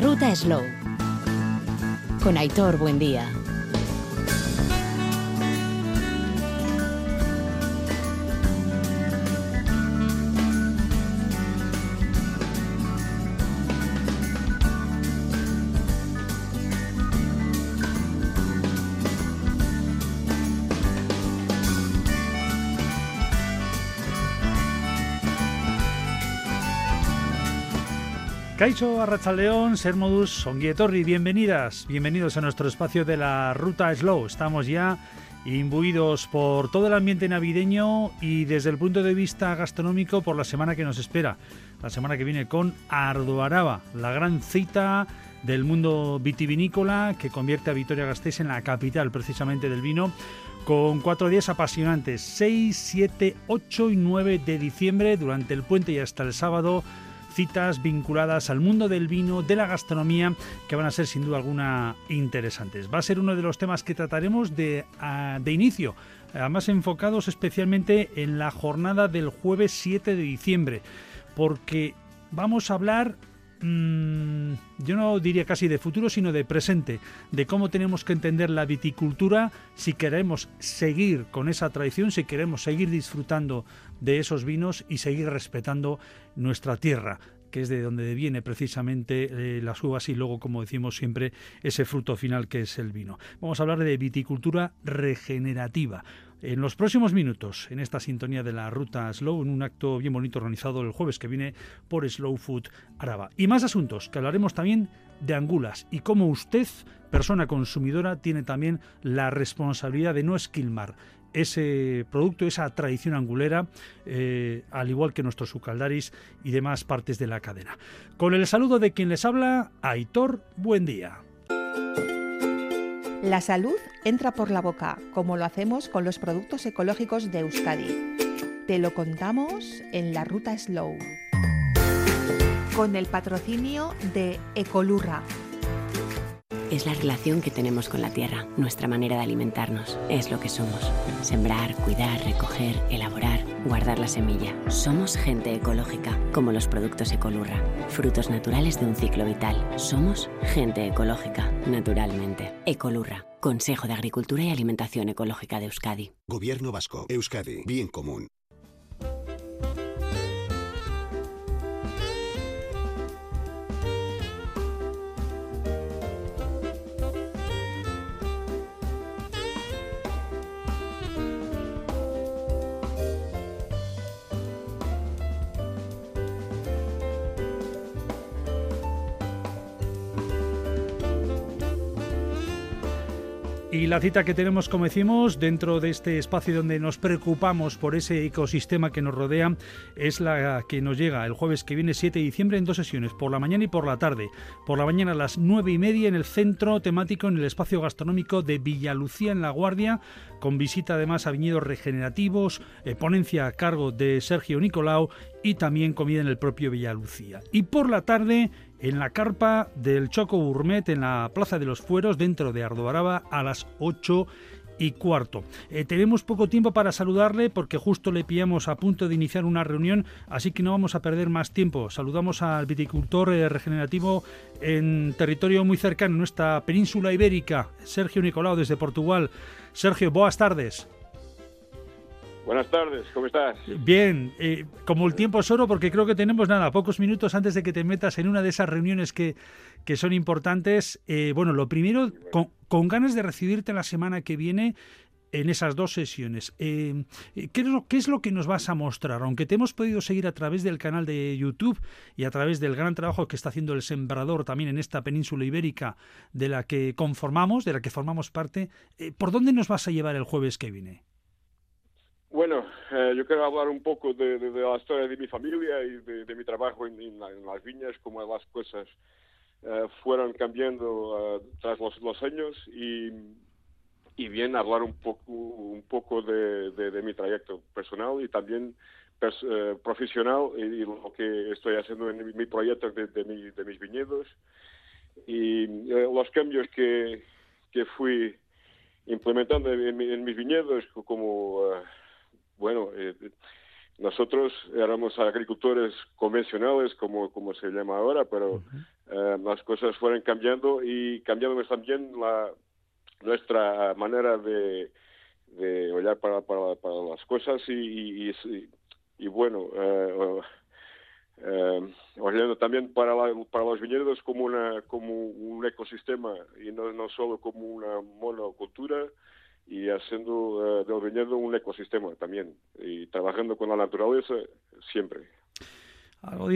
ruta Slow. Con Aitor Buendía. Caicho Arrachaldeón, Sermodus, Songuietorri, bienvenidas, bienvenidos a nuestro espacio de la Ruta Slow. Estamos ya imbuidos por todo el ambiente navideño y desde el punto de vista gastronómico por la semana que nos espera. La semana que viene con Arduaraba, la gran cita del mundo vitivinícola que convierte a Vitoria-Gasteiz en la capital precisamente del vino con cuatro días apasionantes, 6, 7, 8 y 9 de diciembre durante el puente y hasta el sábado vinculadas al mundo del vino, de la gastronomía, que van a ser sin duda alguna interesantes. Va a ser uno de los temas que trataremos de, ah, de inicio, además enfocados especialmente en la jornada del jueves 7 de diciembre, porque vamos a hablar Mm, yo no diría casi de futuro, sino de presente, de cómo tenemos que entender la viticultura si queremos seguir con esa tradición, si queremos seguir disfrutando de esos vinos y seguir respetando nuestra tierra que es de donde viene precisamente eh, las uvas y luego, como decimos siempre, ese fruto final que es el vino. Vamos a hablar de viticultura regenerativa. En los próximos minutos, en esta sintonía de la ruta Slow, en un acto bien bonito organizado el jueves que viene por Slow Food Araba. Y más asuntos, que hablaremos también de angulas y cómo usted, persona consumidora, tiene también la responsabilidad de no esquilmar ese producto, esa tradición angulera, eh, al igual que nuestros sucaldaris y demás partes de la cadena. Con el saludo de quien les habla, Aitor, buen día. La salud entra por la boca, como lo hacemos con los productos ecológicos de Euskadi. Te lo contamos en la ruta Slow. Con el patrocinio de Ecolurra es la relación que tenemos con la tierra, nuestra manera de alimentarnos, es lo que somos. Sembrar, cuidar, recoger, elaborar, guardar la semilla. Somos gente ecológica, como los productos Ecolurra, frutos naturales de un ciclo vital. Somos gente ecológica, naturalmente. Ecolurra, Consejo de Agricultura y Alimentación Ecológica de Euskadi. Gobierno Vasco, Euskadi, bien común. Y la cita que tenemos, como decimos, dentro de este espacio donde nos preocupamos por ese ecosistema que nos rodea, es la que nos llega el jueves que viene, 7 de diciembre, en dos sesiones, por la mañana y por la tarde. Por la mañana a las 9 y media en el centro temático, en el espacio gastronómico de Villalucía, en La Guardia, con visita además a viñedos regenerativos, eh, ponencia a cargo de Sergio Nicolau y también comida en el propio Villalucía. Y por la tarde en la carpa del Choco Gourmet en la Plaza de los Fueros dentro de Ardoaraba a las 8 y cuarto. Eh, tenemos poco tiempo para saludarle porque justo le pillamos a punto de iniciar una reunión, así que no vamos a perder más tiempo. Saludamos al viticultor eh, regenerativo en territorio muy cercano, nuestra península ibérica, Sergio Nicolau desde Portugal. Sergio, buenas tardes. Buenas tardes, ¿cómo estás? Bien, eh, como el tiempo es oro, porque creo que tenemos nada, pocos minutos antes de que te metas en una de esas reuniones que, que son importantes. Eh, bueno, lo primero, con, ganas de recibirte la semana que viene en esas dos sesiones. Eh, ¿qué, es lo, ¿qué, es lo, que nos vas a mostrar? Aunque te hemos podido seguir a través del canal de YouTube y a través del gran trabajo que está haciendo el Sembrador también en esta península ibérica de la que conformamos, de la que formamos parte, ¿por dónde nos vas a llevar el jueves que viene? Bueno, eh, yo quiero hablar un poco de, la historia de mi familia y de, mi trabajo en, las viñas, cómo las cosas eh, fueron cambiando eh, tras los, años y, bien hablar un poco, un poco de, mi trayecto personal y también profesional y, lo que estoy haciendo en mi, proyecto de, mis viñedos. Y los cambios que, que fui implementando en, mis viñedos como bueno, eh, nosotros éramos agricultores convencionales, como, como se llama ahora, pero las cosas fueron cambiando y cambiando también la, nuestra manera de, de olhar para, para, para las cosas y, y, y, bueno, eh, eh, también para, para los viñedos como, una, como un ecosistema y no, no solo como una monocultura y haciendo eh, del viñedo un ecosistema también y trabajando con la naturaleza siempre.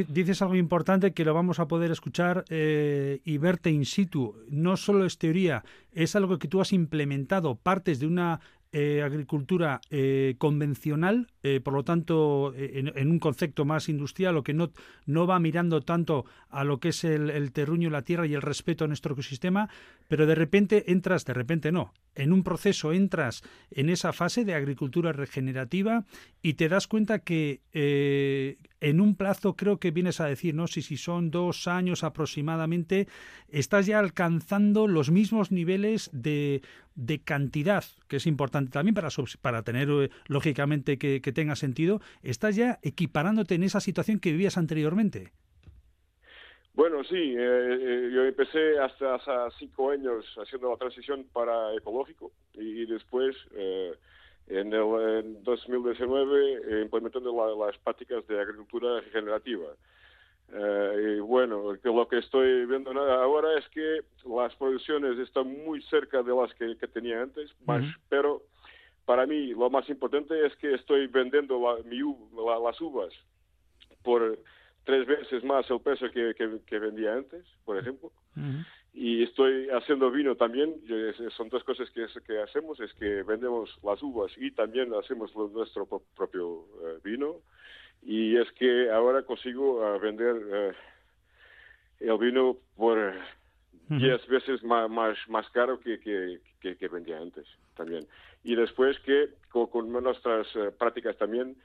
dices algo importante que lo vamos a poder escuchar eh, y verte in situ. No solo es teoría, es algo que tú has implementado, partes de una eh, agricultura convencional, eh, por lo tanto, en, un concepto más industrial, o que no, no va mirando tanto a lo que es el, el terruño, la tierra y el respeto a nuestro ecosistema, pero de repente entras, de repente no, en un proceso entras en esa fase de agricultura regenerativa y te das cuenta que en un plazo, creo que vienes a decir, no sé si, si son dos años aproximadamente, estás ya alcanzando los mismos niveles de, de cantidad, que es importante también para, para tener, eh, lógicamente, que, tenga sentido, estás ya equiparándote en esa situación que vivías anteriormente. Bueno, sí, eh, eh, yo empecé hasta hace cinco años haciendo la transición para ecológico y, después en el 2019 implementando las prácticas de agricultura regenerativa. Eh, y bueno, lo que estoy viendo ahora es que las producciones están muy cerca de las que, tenía antes, pero para mí lo más importante es que estoy vendiendo las uvas por tres veces más el peso que, que, vendía antes, por ejemplo. Y estoy haciendo vino también. Son dos cosas que, que hacemos, es que vendemos las uvas y también hacemos nuestro propio eh, vino y es que ahora consigo uh, vender uh, el vino por 10 veces más, más, más caro que, que, que, vendía antes también. Y después que con, nuestras uh, prácticas también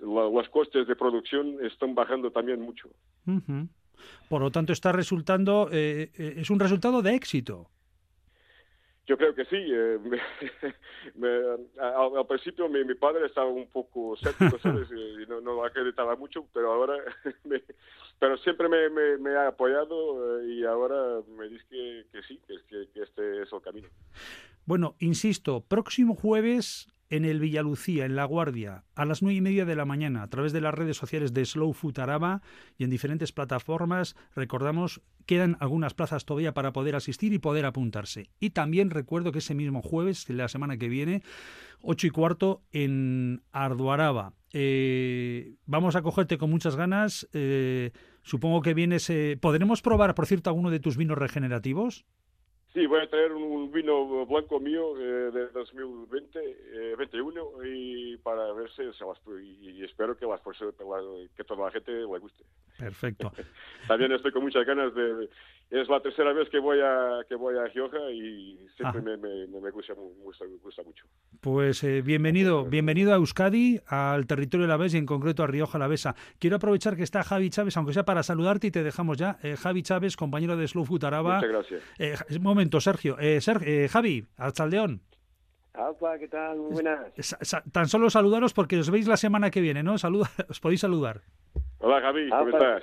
los costes de producción están bajando también mucho. Por lo tanto, está resultando, eh, eh, es un resultado de éxito. Yo creo que sí. Eh, al, principio mi, padre estaba un poco escéptico, ¿sabes? Y no, no acreditaba mucho, pero ahora, pero siempre me, me, ha apoyado eh, y ahora me dice que, que sí, que, que este es el camino. Bueno, insisto, próximo jueves en el Villalucía, en La Guardia, a las nueve y media de la mañana, a través de las redes sociales de Slow Food Araba y en diferentes plataformas. Recordamos, quedan algunas plazas todavía para poder asistir y poder apuntarse. Y también recuerdo que ese mismo jueves, la semana que viene, ocho y cuarto, en Arduaraba. Eh, vamos a cogerte con muchas ganas. Eh, supongo que vienes. Eh, ¿Podremos probar, por cierto, alguno de tus vinos regenerativos? Sí, voy a traer un vino blanco mío eh, de 2020, eh, 21 y para ver si se las, y, espero que las que toda la gente le guste. Perfecto. También estoy con muchas ganas de, es la tercera vez que voy a que voy a Gioja y siempre me, me, gusta, mucho. Pues eh, bienvenido, bienvenido a Euskadi, al territorio de la Bes y en concreto a Rioja la Besa. Quiero aprovechar que está Javi Chávez, aunque sea para saludarte y te dejamos ya. Eh, Javi Chávez, compañero de Slow Food Araba. Muchas gracias. Eh, un momento, Sergio. Ser, Javi, Alcaldeón. ¿qué tal? Muy buenas. Tan solo saludaros porque os veis la semana que viene, ¿no? Saluda, os podéis saludar. Hola Javi, ¿cómo estás?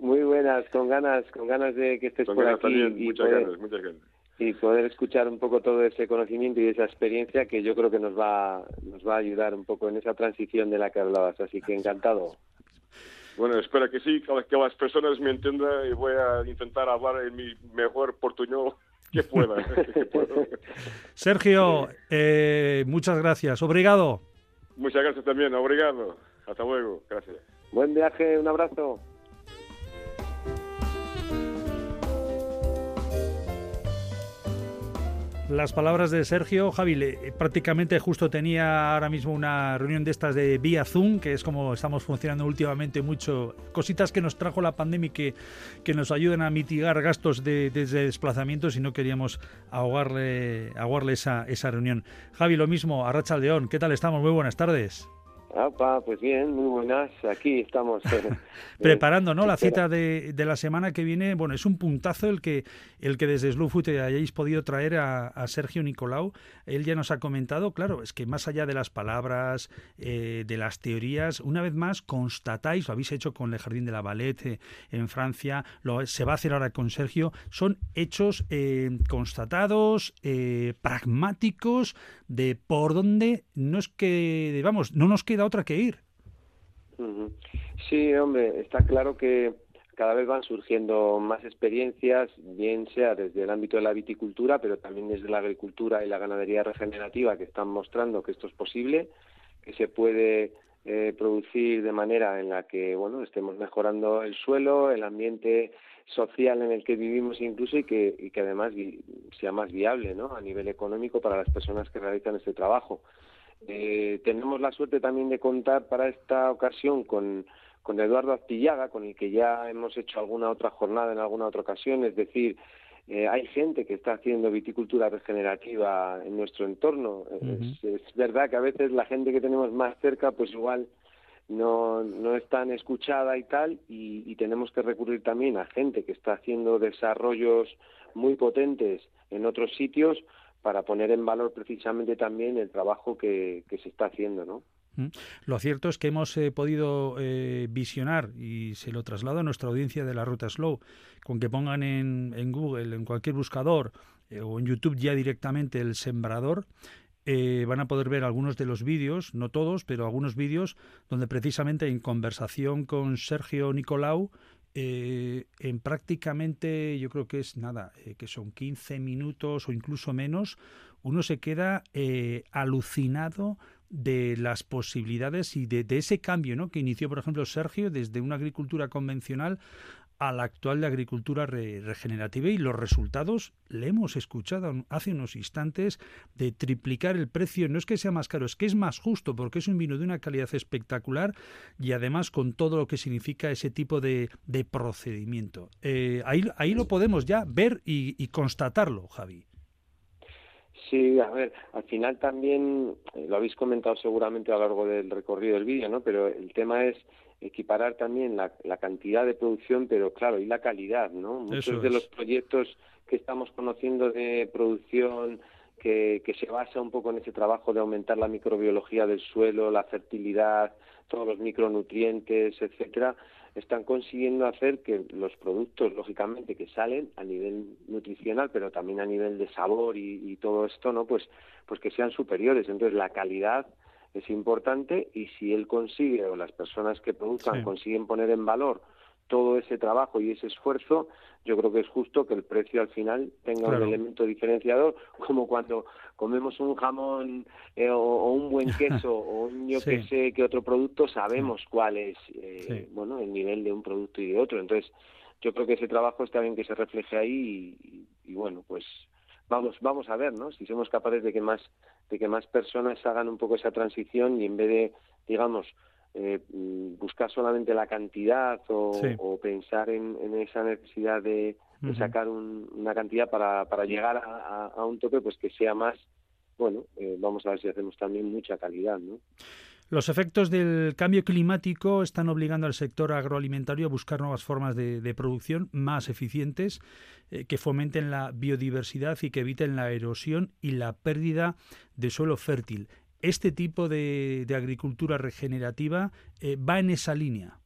Muy, buenas, con ganas, con ganas de que estés por aquí y muchas poder, ganas, muchas ganas. Y poder escuchar un poco todo ese conocimiento y esa experiencia que yo creo que nos va, nos va a ayudar un poco en esa transición de la que hablabas. Así que encantado. Bueno, espero que sí, que las personas me entiendan y voy a intentar hablar en mi mejor portuñol que pueda. Sergio, eh, muchas gracias. Obrigado. Muchas gracias también. Obrigado. Hasta luego. Gracias. Buen viaje, un abrazo. Las palabras de Sergio, Javi, eh, prácticamente justo tenía ahora mismo una reunión de estas de vía Zoom, que es como estamos funcionando últimamente mucho, cositas que nos trajo la pandemia que, que nos ayudan a mitigar gastos de, desplazamientos y no queríamos ahogarle, ahogarle esa, esa reunión. Javi, lo mismo, a Racha León, ¿qué tal estamos? Muy buenas tardes. Pues bien, muy buenas. Aquí estamos. Eh, Preparando, ¿no? La cita de, de, la semana que viene. Bueno, es un puntazo el que, el que desde Slow Food hayáis podido traer a, Sergio Nicolau. Él ya nos ha comentado, claro, es que más allá de las palabras, eh, de las teorías, una vez más constatáis, lo habéis hecho con el Jardín de la eh, en Francia, lo, se va a hacer ahora con Sergio, son hechos constatados, pragmáticos, de por dónde no es que, vamos, no nos queda otra que ir. Sí, hombre, está claro que cada vez van surgiendo más experiencias, bien sea desde el ámbito de la viticultura, pero también desde la agricultura y la ganadería regenerativa, que están mostrando que esto es posible, que se puede eh, producir de manera en la que bueno estemos mejorando el suelo, el ambiente social en el que vivimos incluso y que, y que además sea más viable ¿no? a nivel económico para las personas que realizan este trabajo. Eh, tenemos la suerte también de contar para esta ocasión con, con Eduardo Astillaga, con el que ya hemos hecho alguna otra jornada en alguna otra ocasión, es decir, eh, hay gente que está haciendo viticultura regenerativa en nuestro entorno. es, es, verdad que a veces la gente que tenemos más cerca, pues igual no, no es tan escuchada y tal, y, tenemos que recurrir también a gente que está haciendo desarrollos muy potentes en otros sitios para poner en valor precisamente también el trabajo que, se está haciendo, ¿no? Mm. Lo cierto es que hemos eh, podido eh, visionar y se lo traslado a nuestra audiencia de la ruta Slow, con que pongan en, en Google, en cualquier buscador eh, o en YouTube ya directamente el sembrador, eh, van a poder ver algunos de los vídeos, no todos, pero algunos vídeos donde precisamente en conversación con Sergio Nicolau, eh, en prácticamente, yo creo que es nada, eh, que son 15 minutos o incluso menos, uno se queda alucinado de las posibilidades y de, de, ese cambio ¿no? que inició, por ejemplo, Sergio desde una agricultura convencional a la actual de agricultura regenerativa y los resultados le hemos escuchado hace unos instantes de triplicar el precio. No es que sea más caro, es que es más justo porque es un vino de una calidad espectacular y además con todo lo que significa ese tipo de, procedimiento. Eh, ahí, ahí lo podemos ya ver y, constatarlo, Javi. Sí, a ver, al final también eh, lo habéis comentado seguramente a lo largo del recorrido del vídeo, ¿no? Pero el tema es equiparar también la, cantidad de producción, pero claro, y la calidad, ¿no? Muchos de los proyectos que estamos conociendo de producción que, que se basa un poco en ese trabajo de aumentar la microbiología del suelo, la fertilidad, todos los micronutrientes, etcétera, están consiguiendo hacer que los productos, lógicamente, que salen a nivel nutricional, pero también a nivel de sabor y, y todo esto, ¿no? Pues, pues que sean superiores. Entonces, la calidad es importante y si él consigue o las personas que produzcan consiguen poner en valor todo ese trabajo y ese esfuerzo, yo creo que es justo que el precio al final tenga un elemento diferenciador, como cuando comemos un jamón eh, o, un buen queso o un yo que sé que otro producto, sabemos cuál es eh, bueno el nivel de un producto y de otro. Entonces, yo creo que ese trabajo está bien que se refleje ahí y bueno, pues vamos vamos a ver no si somos capaces de que más de que más personas hagan un poco esa transición y en vez de digamos eh, buscar solamente la cantidad o, pensar en, esa necesidad de, sacar una cantidad para, para llegar a, un tope pues que sea más bueno eh, vamos a ver si hacemos también mucha calidad no los efectos del cambio climático están obligando al sector agroalimentario a buscar nuevas formas de, producción más eficientes eh, que fomenten la biodiversidad y que eviten la erosión y la pérdida de suelo fértil. ¿Este tipo de, agricultura regenerativa eh, va en esa línea?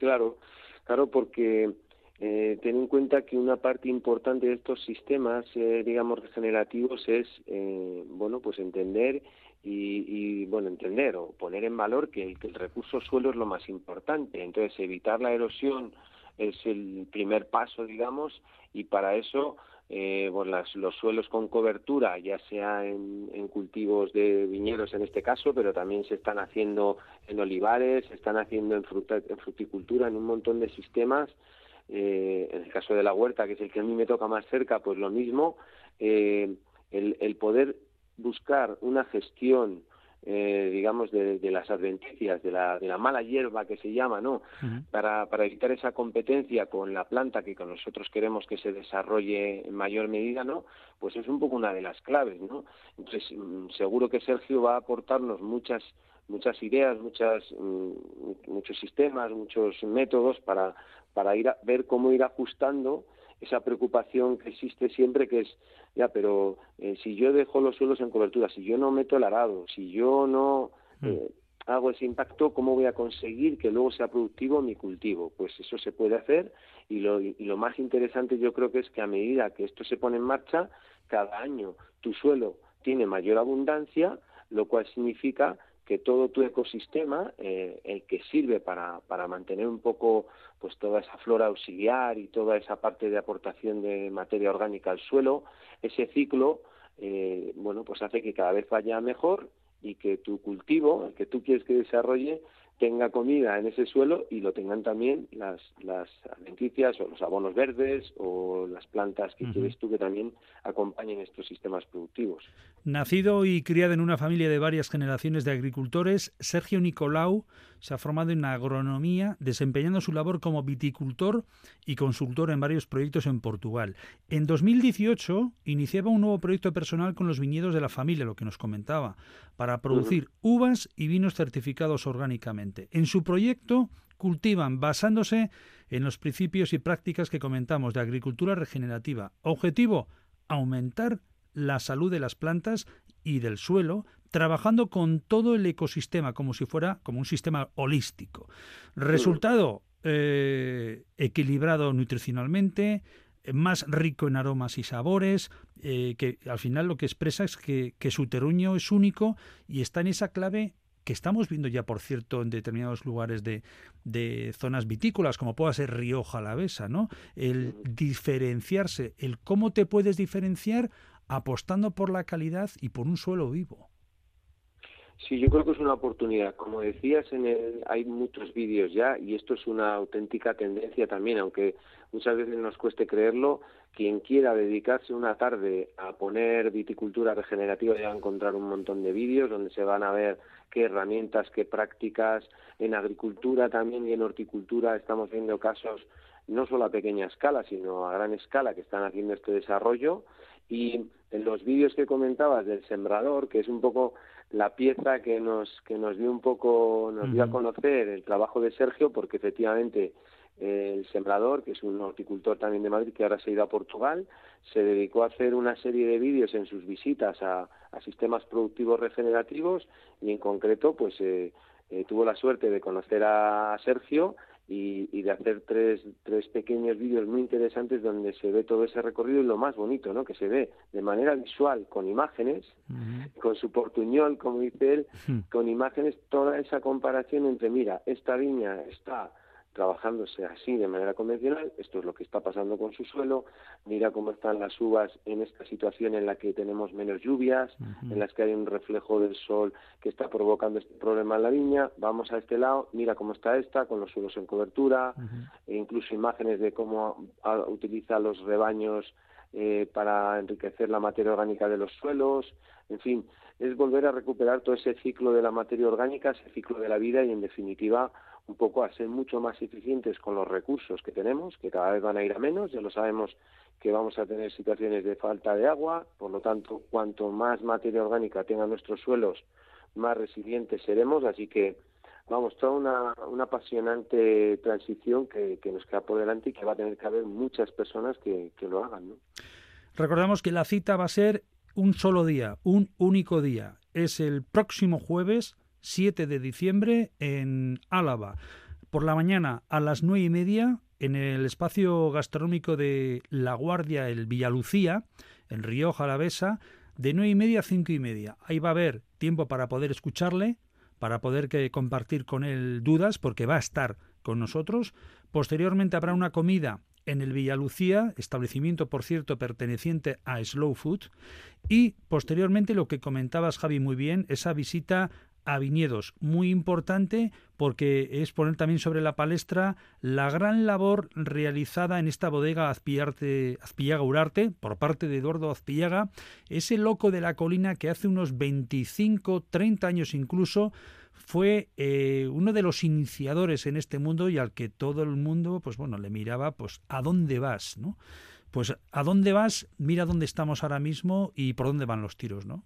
claro, claro, porque eh, ten en cuenta que una parte importante de estos sistemas, digamos, regenerativos es, bueno, pues entender y, bueno, entender o poner en valor que el, recurso suelo es lo más importante. Entonces, evitar la erosión es el primer paso, digamos, y para eso eh, las, los suelos con cobertura, ya sea en, en, cultivos de viñedos en este caso, pero también se están haciendo en olivares, se están haciendo en, fruta, en fruticultura, en un montón de sistemas. Eh, en el caso de la huerta, que es el que a mí me toca más cerca, pues lo mismo. Eh, el, el poder buscar una gestión eh, digamos, de, las adventicias, de la, de la mala hierba que se llama, ¿no? para, para evitar esa competencia con la planta que con nosotros queremos que se desarrolle en mayor medida, ¿no? Pues es un poco una de las claves, ¿no? Entonces, mm, seguro que Sergio va a aportarnos muchas muchas ideas, muchas, mm, muchos sistemas, muchos métodos para, para ir a, ver cómo ir ajustando esa preocupación que existe siempre que es, ya, pero eh, si yo dejo los suelos en cobertura, si yo no meto el arado, si yo no mm. eh, hago ese impacto, ¿cómo voy a conseguir que luego sea productivo mi cultivo? Pues eso se puede hacer y lo, y lo más interesante yo creo que es que a medida que esto se pone en marcha, cada año tu suelo tiene mayor abundancia, lo cual significa que todo tu ecosistema, eh, el que sirve para, para mantener un poco pues toda esa flora auxiliar y toda esa parte de aportación de materia orgánica al suelo, ese ciclo, eh, bueno, pues hace que cada vez vaya mejor y que tu cultivo, el que tú quieres que desarrolle, tenga comida en ese suelo y lo tengan también las, las alimenticias o los abonos verdes o las plantas que quieres tú que también acompañen estos sistemas productivos. Nacido y criado en una familia de varias generaciones de agricultores, Sergio Nicolau se ha formado en agronomía, desempeñando su labor como viticultor y consultor en varios proyectos en Portugal. En 2018 iniciaba un nuevo proyecto personal con los viñedos de la familia, lo que nos comentaba, para producir uvas y vinos certificados orgánicamente. En su proyecto cultivan basándose en los principios y prácticas que comentamos de agricultura regenerativa. Objetivo, aumentar la salud de las plantas y del suelo, trabajando con todo el ecosistema como si fuera como un sistema holístico. Resultado, eh, equilibrado nutricionalmente, más rico en aromas y sabores, eh, que al final lo que expresa es que, su terruño es único y está en esa clave que estamos viendo ya, por cierto, en determinados lugares de, de zonas vitícolas, como pueda ser Rioja Alavesa, ¿no? El diferenciarse, el cómo te puedes diferenciar apostando por la calidad y por un suelo vivo. Sí, yo creo que es una oportunidad. Como decías, en el, hay muchos vídeos ya y esto es una auténtica tendencia también, aunque muchas veces nos cueste creerlo. Quien quiera dedicarse una tarde a poner viticultura regenerativa ya va a encontrar un montón de vídeos donde se van a ver qué herramientas, qué prácticas. En agricultura también y en horticultura estamos viendo casos no solo a pequeña escala, sino a gran escala que están haciendo este desarrollo. Y en los vídeos que comentabas del sembrador, que es un poco la pieza que nos que nos dio un poco nos dio a conocer el trabajo de Sergio porque efectivamente el sembrador que es un horticultor también de Madrid que ahora se ha ido a Portugal se dedicó a hacer una serie de vídeos en sus visitas a, a sistemas productivos regenerativos y en concreto pues eh, eh, tuvo la suerte de conocer a Sergio y, de hacer tres, tres pequeños vídeos muy interesantes donde se ve todo ese recorrido y lo más bonito, ¿no? Que se ve de manera visual, con imágenes, con su portuñol, como dice él, con imágenes, toda esa comparación entre, mira, esta viña está trabajándose así de manera convencional, esto es lo que está pasando con su suelo, mira cómo están las uvas en esta situación en la que tenemos menos lluvias, en las que hay un reflejo del sol que está provocando este problema en la viña, vamos a este lado, mira cómo está esta, con los suelos en cobertura, e incluso imágenes de cómo utiliza los rebaños eh, para enriquecer la materia orgánica de los suelos, en fin, es volver a recuperar todo ese ciclo de la materia orgánica, ese ciclo de la vida y en definitiva un poco a ser mucho más eficientes con los recursos que tenemos, que cada vez van a ir a menos, ya lo sabemos que vamos a tener situaciones de falta de agua, por lo tanto, cuanto más materia orgánica tengan nuestros suelos, más resilientes seremos, así que vamos, toda una, una apasionante transición que, nos queda por delante y que va a tener que haber muchas personas que, que lo hagan. ¿no? Recordamos que la cita va a ser un solo día, un único día. Es el próximo jueves 7 de diciembre en Álava. Por la mañana a las nueve y media en el espacio gastronómico de La Guardia, el Villalucía, en Río Jalavesa, de nueve y media a cinco y media. Ahí va a haber tiempo para poder escucharle, para poder que compartir con él dudas, porque va a estar con nosotros. Posteriormente habrá una comida en el Villalucía, establecimiento por cierto perteneciente a Slow Food, y posteriormente lo que comentabas Javi muy bien, esa visita a viñedos, muy importante porque es poner también sobre la palestra la gran labor realizada en esta bodega Azpillarte, Azpillaga Urarte por parte de Eduardo Azpillaga, ese loco de la colina que hace unos 25, 30 años incluso fue eh, uno de los iniciadores en este mundo y al que todo el mundo, pues bueno, le miraba, pues, ¿a dónde vas? ¿no? Pues, ¿a dónde vas? Mira dónde estamos ahora mismo y por dónde van los tiros, ¿no?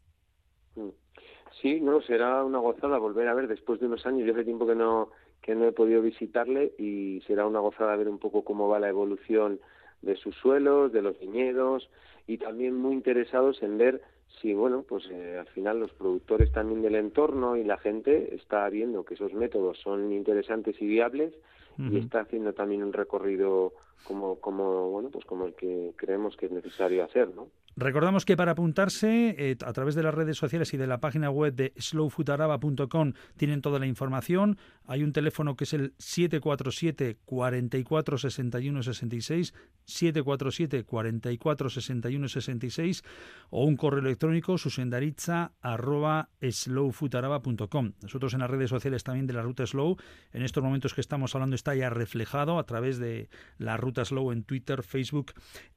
Sí, no, será una gozada volver a ver después de unos años. Yo hace tiempo que no que no he podido visitarle y será una gozada ver un poco cómo va la evolución de sus suelos, de los viñedos y también muy interesados en ver si, bueno, pues eh, al final los productores también del entorno y la gente está viendo que esos métodos son interesantes y viables y está haciendo también un recorrido como, como, bueno, pues como el que creemos que es necesario hacer, ¿no? Recordamos que para apuntarse eh, a través de las redes sociales y de la página web de slowfoodaraba.com tienen toda la información. Hay un teléfono que es el 747 44 61 66, 747 44 61 66 o un correo electrónico susendaritza arroba. Nosotros en las redes sociales también de la ruta Slow, en estos momentos que estamos hablando está ya reflejado a través de la ruta Slow en Twitter, Facebook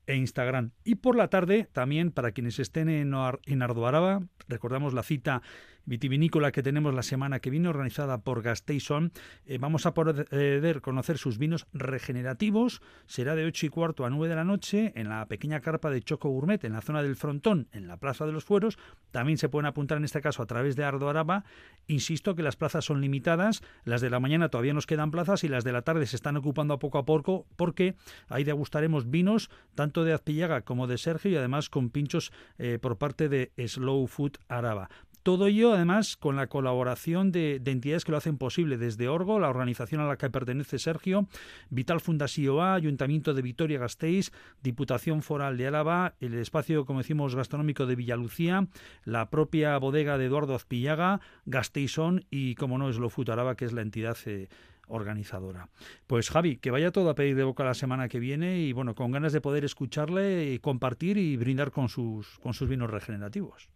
e Instagram. Y por la tarde también también para quienes estén en, en Ardoaraba, recordamos la cita vitivinícola que tenemos la semana que viene, organizada por Gasteison. Eh, vamos a poder conocer sus vinos regenerativos. Será de 8 y cuarto a 9 de la noche en la pequeña carpa de Choco Gourmet, en la zona del Frontón, en la Plaza de los Fueros. También se pueden apuntar en este caso a través de Ardo Araba. Insisto que las plazas son limitadas. Las de la mañana todavía nos quedan plazas y las de la tarde se están ocupando a poco a poco porque ahí degustaremos vinos tanto de Azpillaga como de Sergio y además con pinchos eh, por parte de Slow Food Araba. Todo ello, además, con la colaboración de, entidades que lo hacen posible, desde Orgo, la organización a la que pertenece Sergio, Vital Fundación A, Ayuntamiento de Vitoria-Gasteiz, Diputación Foral de Álava, el espacio, como decimos, gastronómico de Villalucía, la propia bodega de Eduardo Azpillaga, Gasteizón y, como no, es lo Futaraba, que es la entidad eh, organizadora. Pues Javi, que vaya todo a pedir de boca la semana que viene y bueno, con ganas de poder escucharle y compartir y brindar con sus vinos regenerativos.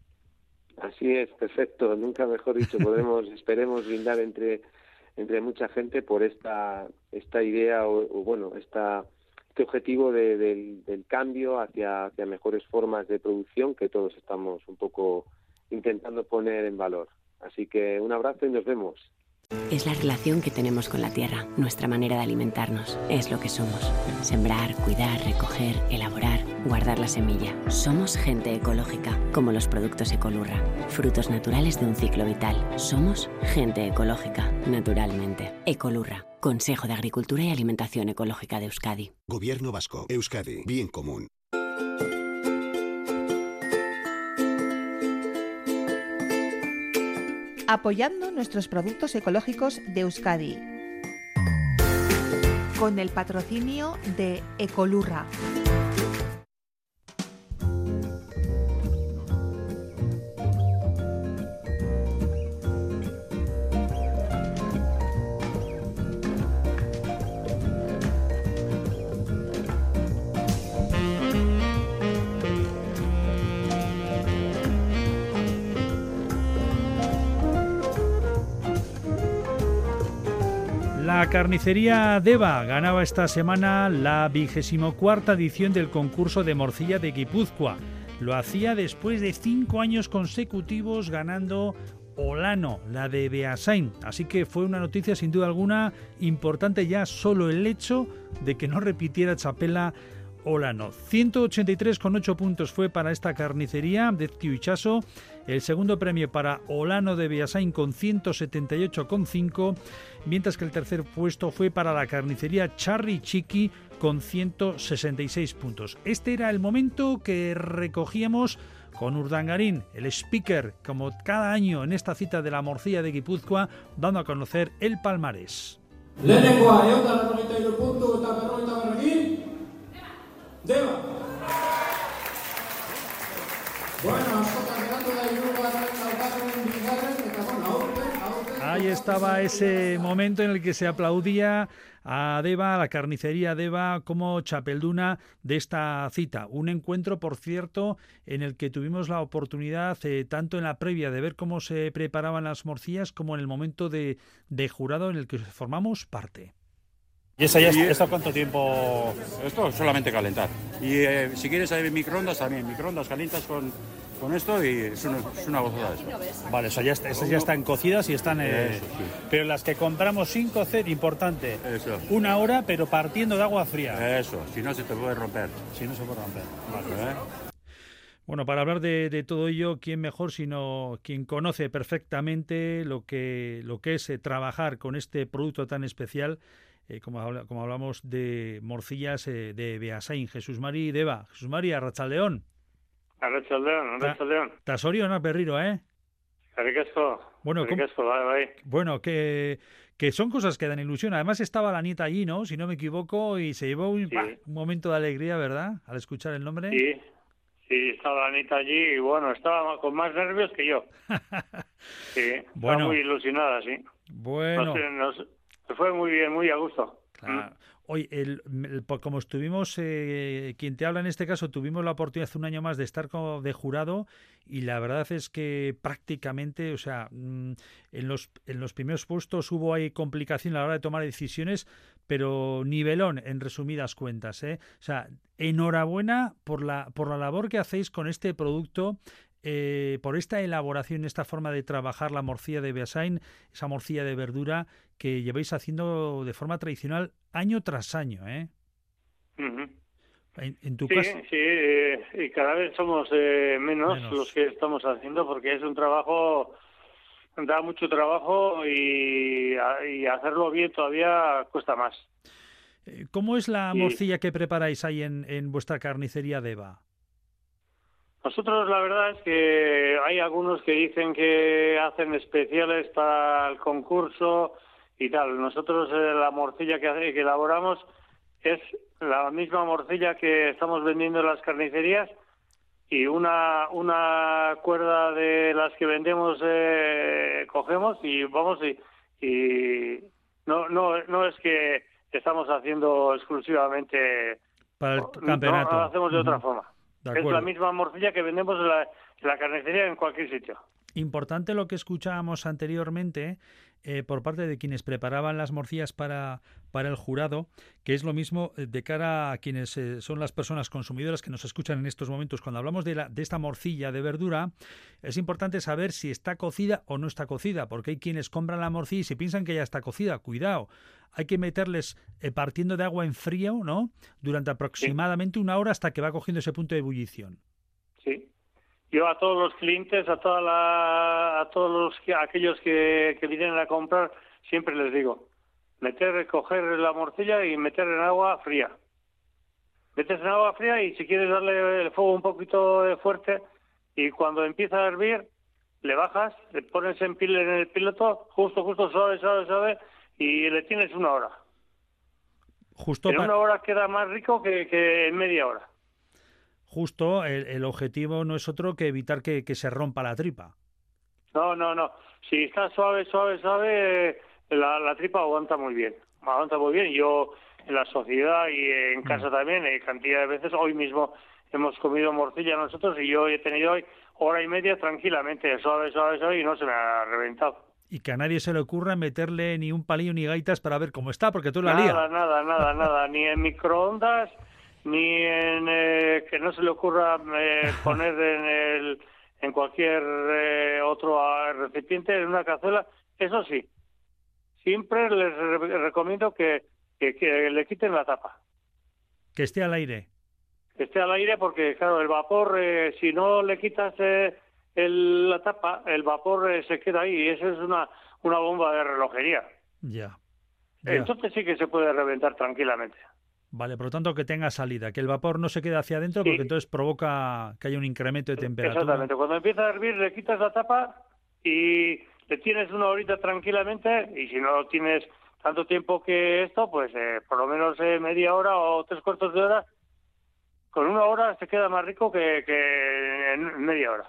Así es, perfecto. Nunca mejor dicho, podemos, esperemos brindar entre entre mucha gente por esta esta idea o, bueno esta este objetivo de, del, del, cambio hacia, hacia mejores formas de producción que todos estamos un poco intentando poner en valor. Así que un abrazo y nos vemos. Es la relación que tenemos con la tierra, nuestra manera de alimentarnos, es lo que somos. Sembrar, cuidar, recoger, elaborar, guardar la semilla. Somos gente ecológica, como los productos Ecolurra, frutos naturales de un ciclo vital. Somos gente ecológica, naturalmente. Ecolurra, Consejo de Agricultura y Alimentación Ecológica de Euskadi. Gobierno Vasco, Euskadi, Bien Común. Apoyando nuestros productos ecológicos de Euskadi. Con el patrocinio de Ecolurra. La carnicería Deva ganaba esta semana la vigésimo cuarta edición del concurso de morcilla de Guipúzcoa. Lo hacía después de cinco años consecutivos ganando Olano, la de Beasain. Así que fue una noticia sin duda alguna importante ya solo el hecho de que no repitiera Chapela Olano. 183,8 puntos fue para esta carnicería de Tiuchaso. El segundo premio para Olano de Beasain con 178,5 mientras que el tercer puesto fue para la carnicería Charry Chiqui con 166 puntos. Este era el momento que recogíamos con Urdangarín, el speaker, como cada año en esta cita de la morcilla de Guipúzcoa, dando a conocer el palmarés. Ahí estaba ese momento en el que se aplaudía a Deva, a la carnicería Deva, como chapelduna de esta cita. Un encuentro, por cierto, en el que tuvimos la oportunidad, eh, tanto en la previa, de ver cómo se preparaban las morcillas, como en el momento de, jurado en el que formamos parte. ¿Y esa ya está cuánto tiempo? Esto solamente calentar. Y eh, si quieres hay microondas también, microondas calientas con con esto y es una, es una gozada eso. Vale, eso ya esas ya están cocidas y están... Eh, pero las que compramos sin cocer, importante, eso. una hora pero partiendo de agua fría. Eso, si no se te puede romper. Si no se puede romper. Vale. ¿Eh? Bueno, para hablar de, todo ello, ¿quién mejor sino quien conoce perfectamente lo que, lo que es eh, trabajar con este producto tan especial, eh, como, como hablamos de morcillas eh, de Beasain, Jesús Mari Deva. Jesús María, Arrachaldeón, Arrachaldeón. Tasorio, no, perriro, ¿eh? Bueno, bueno que, que son cosas que dan ilusión. Además estaba la nieta allí, ¿no? Si no me equivoco, y se llevó un, momento de alegría, ¿verdad? Al escuchar el nombre. Sí, sí, estaba la nieta allí y bueno, estaba con más nervios que yo. sí, bueno. muy ilusionada, sí. Bueno. fue muy bien, muy a gusto. Claro. Hoy, el, como estuvimos, eh, quien te habla en este caso, tuvimos la oportunidad hace un año más de estar como de jurado y la verdad es que prácticamente, o sea, mm, en los, en los primeros puestos hubo ahí complicación a la hora de tomar decisiones, pero nivelón en resumidas cuentas. ¿eh? O sea, enhorabuena por la, por la labor que hacéis con este producto eh, por esta elaboración, esta forma de trabajar la morcilla de Beasain, esa morcilla de verdura que lleváis haciendo de forma tradicional año tras año, ¿eh? en, tu sí, Sí, eh, y cada vez somos eh, menos, los que estamos haciendo porque es un trabajo, da mucho trabajo y, hacerlo bien todavía cuesta más. ¿Cómo es la morcilla que preparáis ahí en, en vuestra carnicería de Eva? Nosotros la verdad es que hay algunos que dicen que hacen especiales para el concurso y tal. Nosotros eh, la morcilla que, que elaboramos es la misma morcilla que estamos vendiendo en las carnicerías y una una cuerda de las que vendemos eh, cogemos y vamos y, y no no no es que estamos haciendo exclusivamente para el campeonato. No, lo hacemos de otra forma. Es la misma morcilla que vendemos en la, en la carnicería en cualquier sitio. Importante lo que escuchábamos anteriormente eh, por parte de quienes preparaban las morcillas para, para el jurado, que es lo mismo eh, de cara a quienes eh, son las personas consumidoras que nos escuchan en estos momentos. Cuando hablamos de, la, de esta morcilla de verdura, es importante saber si está cocida o no está cocida, porque hay quienes compran la morcilla y se piensan que ya está cocida. Cuidado, hay que meterles partiendo de agua en frío, ¿no? Durante aproximadamente una hora hasta que va cogiendo ese punto de ebullición. Sí, yo a todos los clientes, a toda la, a todos los aquellos que, que vienen a comprar, siempre les digo, meter, coger la morcilla y meter en agua fría. Metes en agua fría y si quieres darle el fuego un poquito fuerte y cuando empieza a hervir, le bajas, le pones en, pil, en el piloto, justo, justo, suave, suave, suave, y le tienes una hora. Justo en una hora queda más rico que, que en media hora justo el, objetivo no es otro que evitar que, se rompa la tripa. No, no, no. Si está suave, suave, suave, la, tripa aguanta muy bien. Aguanta muy bien. Yo en la sociedad y en mm. casa también, hay cantidad de veces, hoy mismo hemos comido morcilla nosotros y yo he tenido hoy hora y media tranquilamente, suave, suave, suave y no se me ha reventado. Y que a nadie se le ocurra meterle ni un palillo ni gaitas para ver cómo está, porque tú la lías. Nada, nada, nada, nada. Ni en microondas, ni en eh, que no se le ocurra eh, poner en el en cualquier eh, otro recipiente en una cazuela eso sí. Siempre les recomiendo que, que, le quiten la tapa. Que esté al aire. Que esté al aire porque claro el vapor si no le quitas el, la tapa el vapor se queda ahí y eso es una una bomba de relojería. Ya. entonces sí que se puede reventar tranquilamente Vale, por lo tanto que tenga salida, que el vapor no se quede hacia adentro porque entonces provoca que haya un incremento de temperatura. Exactamente, cuando empieza a hervir le quitas la tapa y le tienes una horita tranquilamente y si no tienes tanto tiempo que esto, pues eh, por lo menos eh, media hora o tres cuartos de hora, con una hora se queda más rico que, en media hora.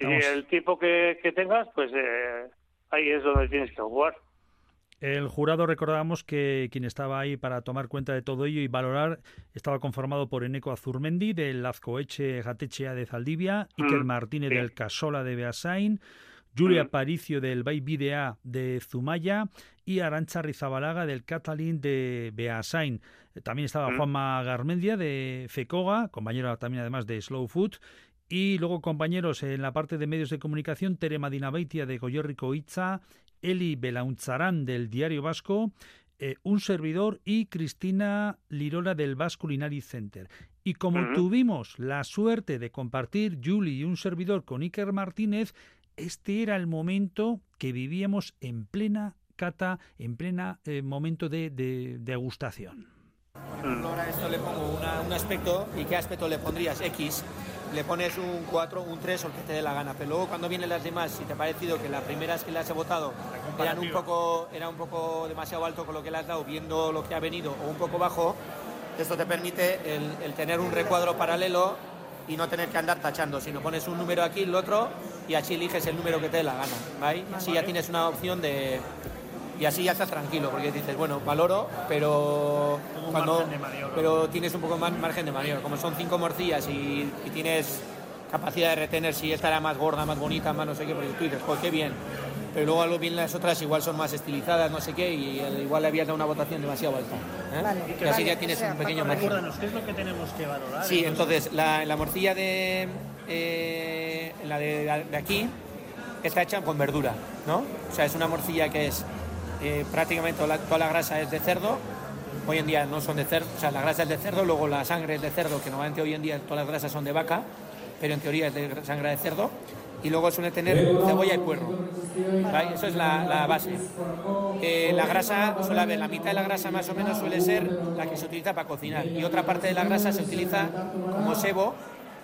Y el tiempo que, que tengas, pues eh, ahí es donde tienes que jugar. El jurado recordamos que quien estaba ahí para tomar cuenta de todo ello y valorar estaba conformado por Eneco Azurmendi del Lazcoeche Gatechea de Zaldivia, mm, Iker Martínez del Casola de Beasain, Julia mm. Paricio del Baibidea de Zumaya y Arancha Rizabalaga del Catalín de Beasain. También estaba mm. Juanma Garmendia de Fecoga, compañero también además de Slow Food, y luego compañeros en la parte de medios de comunicación, Tere Madinabeitia de Goyorrico Itza Eli Belaunzarán del Diario Vasco, eh, un servidor y Cristina Lirola del Basque Culinary Center. Y como tuvimos la suerte de compartir Julie y un servidor con Iker Martínez, este era el momento que vivíamos en plena cata, en plena eh, momento de, de, degustación. Ahora a esto le pongo un aspecto, ¿y qué aspecto le pondrías? X. Le pones un 4, un 3 o el que te dé la gana. Pero luego cuando vienen las demás, si te ha parecido que las primeras que las he votado eran un poco, era un poco demasiado alto con lo que le has dado, viendo lo que ha venido, o un poco bajo, esto te permite el, tener un recuadro paralelo y no tener que andar tachando, sino pones un número aquí, el otro, y así eliges el número que te dé la gana. ¿vale? Así ya tienes una opción de, y así ya estás tranquilo, porque dices, bueno, valoro, pero cuando pero tienes un poco más margen de maniobra. Como son cinco morcillas y, tienes capacidad de retener si esta era más gorda, más bonita, más no sé qué, porque tú dices, pues qué bien. Pero luego algo bien las otras igual son más estilizadas, no sé qué, y igual le habías dado una votación demasiado alta. ¿eh? y así ya tienes un pequeño margen. ¿qué es lo que tenemos que valorar? Sí, entonces, la, la morcilla de, eh, la de, de aquí está hecha con verdura, ¿no? O sea, es una morcilla que es eh, prácticamente toda la, grasa es de cerdo. Hoy en día no son de cerdo, o sea, la grasa es de cerdo, luego la sangre es de cerdo, que normalmente hoy en día todas las grasas son de vaca, pero en teoría es de sangre de cerdo. Y luego suele tener cebolla y puerro. Eso es la, base. Eh, la grasa, suele haber, la mitad de la grasa más o menos suele ser la que se utiliza para cocinar. Y otra parte de la grasa se utiliza como sebo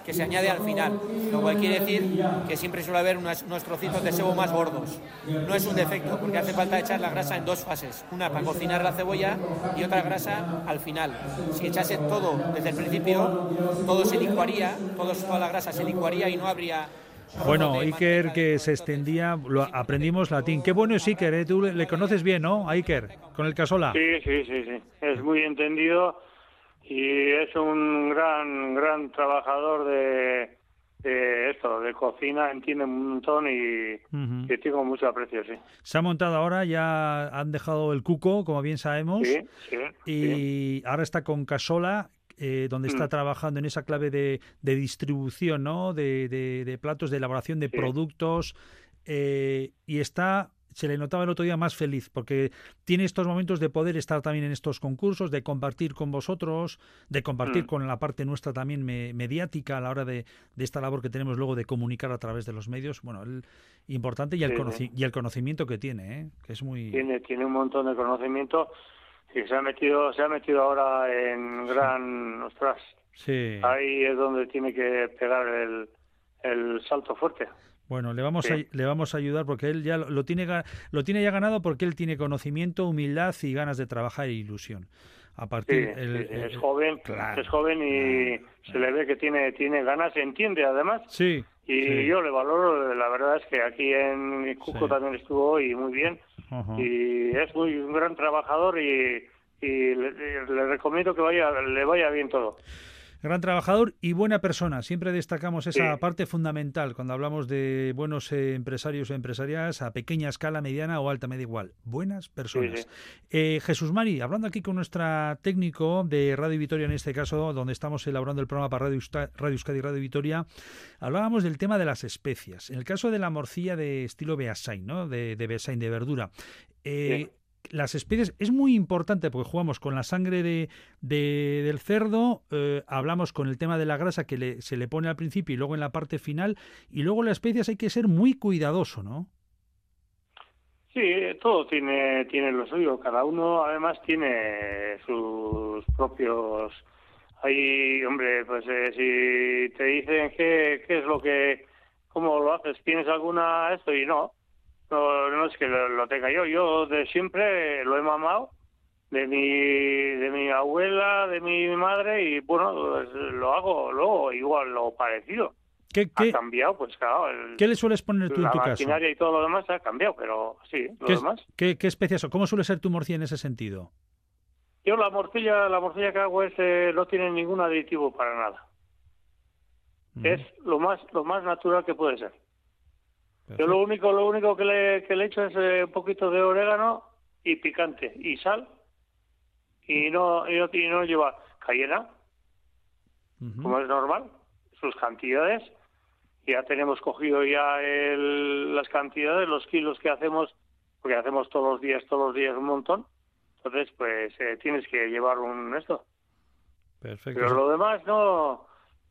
que se añade al final, lo cual quiere decir que siempre suele haber unos, trocitos de sebo más gordos. No es un defecto, porque hace falta echar la grasa en dos fases, una para cocinar la cebolla y otra grasa al final. Si echase todo desde el principio, todo se licuaría, toda la grasa se licuaría y no habría bueno, Iker que se extendía, lo aprendimos latín. Qué bueno es Iker, ¿eh? tú le, conoces bien, ¿no? A Iker, con el casola. Sí, sí, sí, sí. Es muy entendido y es un gran, gran trabajador de, esto, de cocina, entiende un montón y que tengo mucho aprecio, sí. Se ha montado ahora, ya han dejado el cuco, como bien sabemos, sí, sí, y ahora está con Casola, eh, donde está mm. trabajando en esa clave de, de distribución, ¿no? De, de, platos, de elaboración de productos, eh, y está se le notaba el otro día más feliz, porque tiene estos momentos de poder estar también en estos concursos, de compartir con vosotros, de compartir mm. con la parte nuestra también mediática a la hora de, esta labor que tenemos luego de comunicar a través de los medios. Bueno, el, importante y el, y el conocimiento que tiene, ¿eh? que es muy... Tiene, tiene un montón de conocimiento y se ha metido, se ha metido ahora en gran... Ostras, sí. ahí es donde tiene que pegar el, el salto fuerte. Bueno, le vamos, a, le vamos a ayudar porque él ya lo, tiene, lo tiene ya ganado porque él tiene conocimiento, humildad y ganas de trabajar e ilusión. A partir es joven, es joven y se le ve que tiene tiene ganas, entiende además. Sí. Y yo le valoro, la verdad es que aquí en Cuco también estuvo y muy bien. Y es muy un gran trabajador y, y le, le recomiendo que vaya le vaya bien todo. Gran trabajador y buena persona. Siempre destacamos esa parte fundamental cuando hablamos de buenos eh, empresarios o empresarias a pequeña escala, mediana o alta, media igual. Buenas personas. Eh, Jesús Mari, hablando aquí con nuestra técnico de Radio Vitoria, en este caso, donde estamos elaborando el programa para Radio, Radio Euskadi y Radio Vitoria, hablábamos del tema de las especias. En el caso de la morcilla de estilo Beasain, ¿no? de, de Beasain, de verdura. Eh, las especies es muy importante porque jugamos con la sangre de, del cerdo, eh, hablamos con el tema de la grasa que se le pone al principio y luego en la parte final, y luego las especies hay que ser muy cuidadoso, ¿no? Sí, todo tiene, tiene lo suyo, cada uno además tiene sus propios... Hay, hombre, pues eh, si te dicen qué, qué es lo que, cómo lo haces, ¿tienes alguna esto? Y no, no, no es que lo, tenga yo, yo de siempre lo he mamado de mi de mi abuela, de mi madre y bueno, pues, lo hago luego igual lo parecido. ¿Qué, ha cambiado, pues claro. ¿Qué le sueles poner tú en tu caso? La maquinaria y todo lo demás ha cambiado, pero sí, lo ¿Qué, demás. ¿qué, ¿Qué especias ¿Cómo suele ser tu morcilla en ese sentido? Yo la morcilla, la morcilla que hago es eh, no tiene ningún aditivo para nada. Es lo más lo más natural que puede ser. Yo lo único, lo único que le, que le echo es eh, un poquito de orégano y picante y sal y no y no, lleva cayena como es normal sus cantidades. Ya tenemos cogido ya el, las cantidades los kilos que hacemos porque hacemos todos los días todos los días un montón. Entonces pues eh, tienes que llevar un esto. Perfecto. Pero lo demás no